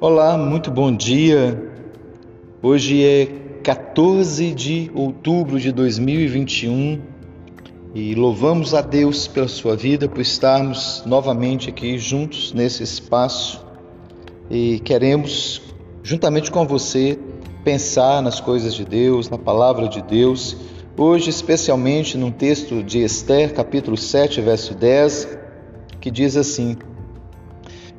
Olá, muito bom dia. Hoje é 14 de outubro de 2021 e louvamos a Deus pela sua vida, por estarmos novamente aqui juntos nesse espaço e queremos, juntamente com você, pensar nas coisas de Deus, na palavra de Deus. Hoje, especialmente num texto de Esther, capítulo 7, verso 10, que diz assim: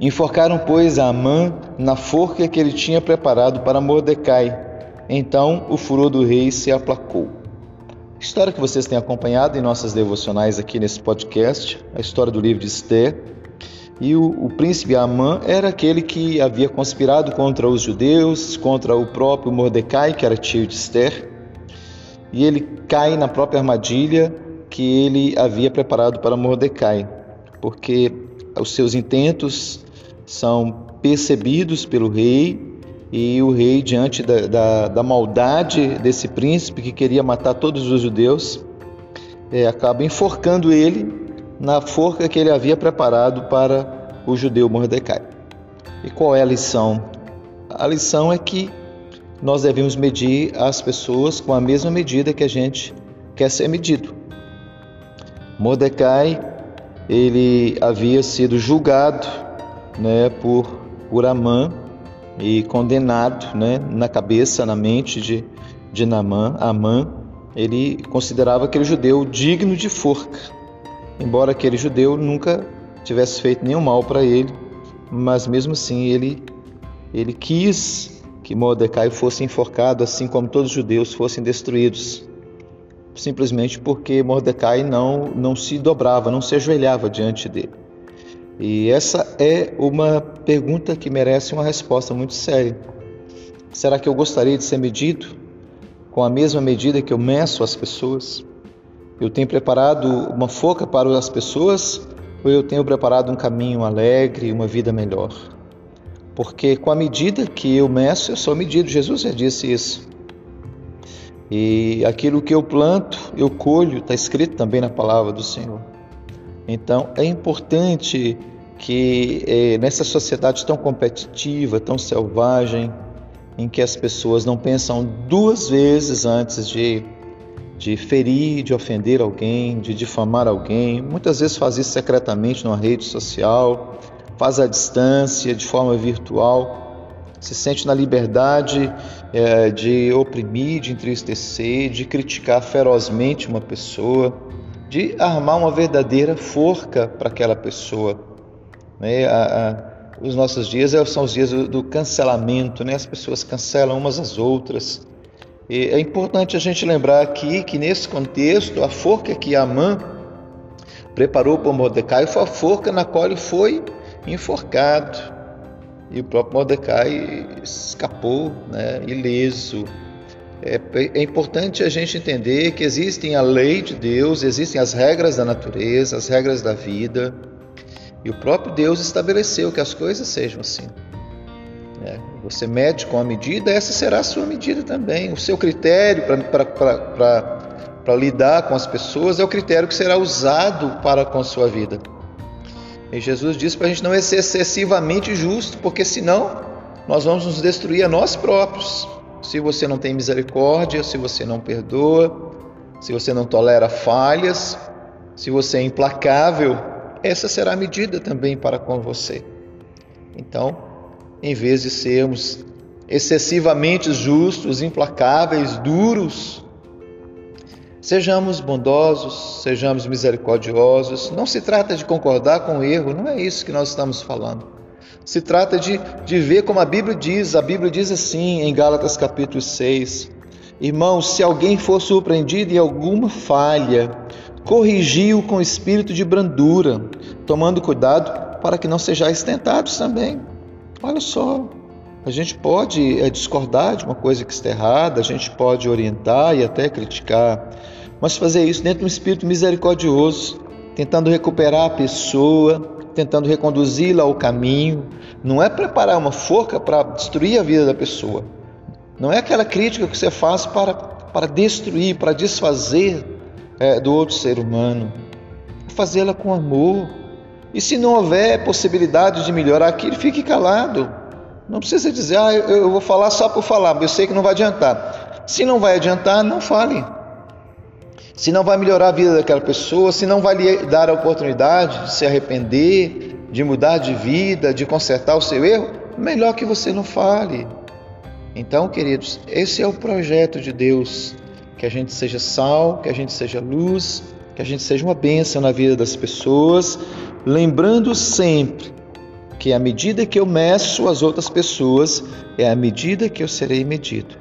Enforcaram, pois, a Amã na forca que ele tinha preparado para Mordecai. Então o furor do rei se aplacou. História que vocês têm acompanhado em nossas devocionais aqui nesse podcast, a história do livro de Esther. E o, o príncipe Amã era aquele que havia conspirado contra os judeus, contra o próprio Mordecai, que era tio de Esther. E ele cai na própria armadilha que ele havia preparado para Mordecai, porque os seus intentos são percebidos pelo rei e o rei, diante da, da, da maldade desse príncipe que queria matar todos os judeus, é, acaba enforcando ele na forca que ele havia preparado para o judeu Mordecai. E qual é a lição? A lição é que nós devemos medir as pessoas com a mesma medida que a gente quer ser medido. Mordecai, ele havia sido julgado né, por, Amã e condenado né, na cabeça, na mente de, de Namã, Amã, ele considerava aquele judeu digno de forca, embora aquele judeu nunca tivesse feito nenhum mal para ele, mas mesmo assim ele, ele quis que Mordecai fosse enforcado, assim como todos os judeus fossem destruídos, simplesmente porque Mordecai não, não se dobrava, não se ajoelhava diante dele. E essa é uma pergunta que merece uma resposta muito séria. Será que eu gostaria de ser medido com a mesma medida que eu meço as pessoas? Eu tenho preparado uma foca para as pessoas ou eu tenho preparado um caminho alegre, uma vida melhor? Porque com a medida que eu meço, eu sou medido. Jesus já disse isso. E aquilo que eu planto, eu colho, está escrito também na palavra do Senhor. Então é importante que é, nessa sociedade tão competitiva, tão selvagem, em que as pessoas não pensam duas vezes antes de, de ferir, de ofender alguém, de difamar alguém, muitas vezes faz isso secretamente numa rede social, faz à distância, de forma virtual, se sente na liberdade é, de oprimir, de entristecer, de criticar ferozmente uma pessoa de armar uma verdadeira forca para aquela pessoa. Né? A, a, os nossos dias é, são os dias do, do, cancelamento, né? as pessoas cancelam umas às outras. E é importante a gente lembrar aqui que nesse contexto, a forca que Amã preparou para Mordecai foi a forca na qual ele foi enforcado. E o próprio Mordecai escapou né, ileso. É, é, importante a gente entender que existem a lei de Deus, existem as regras da natureza, as regras da vida, e o próprio Deus estabeleceu que as coisas sejam assim. É, você mede com a medida, essa será a sua medida também. O seu critério para lidar com as pessoas é o critério que será usado para com a sua vida. E Jesus disse para a gente não ser excessivamente justo, porque senão nós vamos nos destruir a nós próprios. Se você não tem misericórdia, se você não perdoa, se você não tolera falhas, se você é implacável, essa será a medida também para com você. Então, em vez de sermos excessivamente justos, implacáveis, duros, sejamos bondosos, sejamos misericordiosos. Não se trata de concordar com o erro, não é isso que nós estamos falando. Se trata de, de ver como a Bíblia diz. A Bíblia diz assim em Gálatas capítulo 6: Irmãos, se alguém for surpreendido em alguma falha, corrigiu com espírito de brandura, tomando cuidado para que não sejais tentados também. Olha só, a gente pode é, discordar de uma coisa que está errada, a gente pode orientar e até criticar, mas fazer isso dentro de um espírito misericordioso, tentando recuperar a pessoa, tentando reconduzi-la ao caminho. Não é preparar uma forca para destruir a vida da pessoa. Não é aquela crítica que você faz para, para destruir, para desfazer é, do outro ser humano. Fazê-la com amor. E se não houver possibilidade de melhorar aquilo, fique calado. Não precisa dizer, ah, eu vou falar só por falar, eu sei que não vai adiantar. Se não vai adiantar, não fale. Se não vai melhorar a vida daquela pessoa, se não vai lhe dar a oportunidade de se arrepender, de mudar de vida, de consertar o seu erro, melhor que você não fale. Então, queridos, esse é o projeto de Deus: que a gente seja sal, que a gente seja luz, que a gente seja uma bênção na vida das pessoas, lembrando sempre que a medida que eu meço as outras pessoas é a medida que eu serei medido.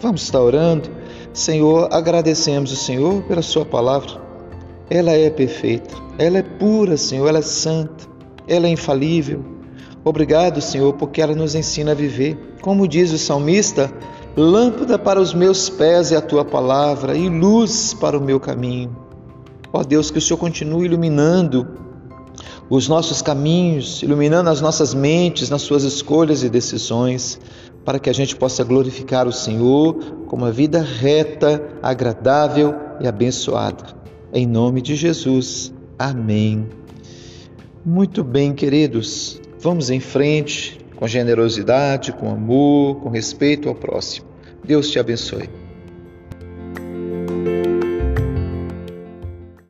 Vamos estar orando? Senhor, agradecemos o Senhor pela Sua palavra. Ela é perfeita, ela é pura, Senhor, ela é santa, ela é infalível. Obrigado, Senhor, porque ela nos ensina a viver. Como diz o salmista, lâmpada para os meus pés é a tua palavra e luz para o meu caminho. Ó Deus, que o Senhor continue iluminando os nossos caminhos, iluminando as nossas mentes nas suas escolhas e decisões, para que a gente possa glorificar o Senhor com uma vida reta, agradável e abençoada. Em nome de Jesus. Amém. Muito bem, queridos. Vamos em frente com generosidade, com amor, com respeito ao próximo. Deus te abençoe.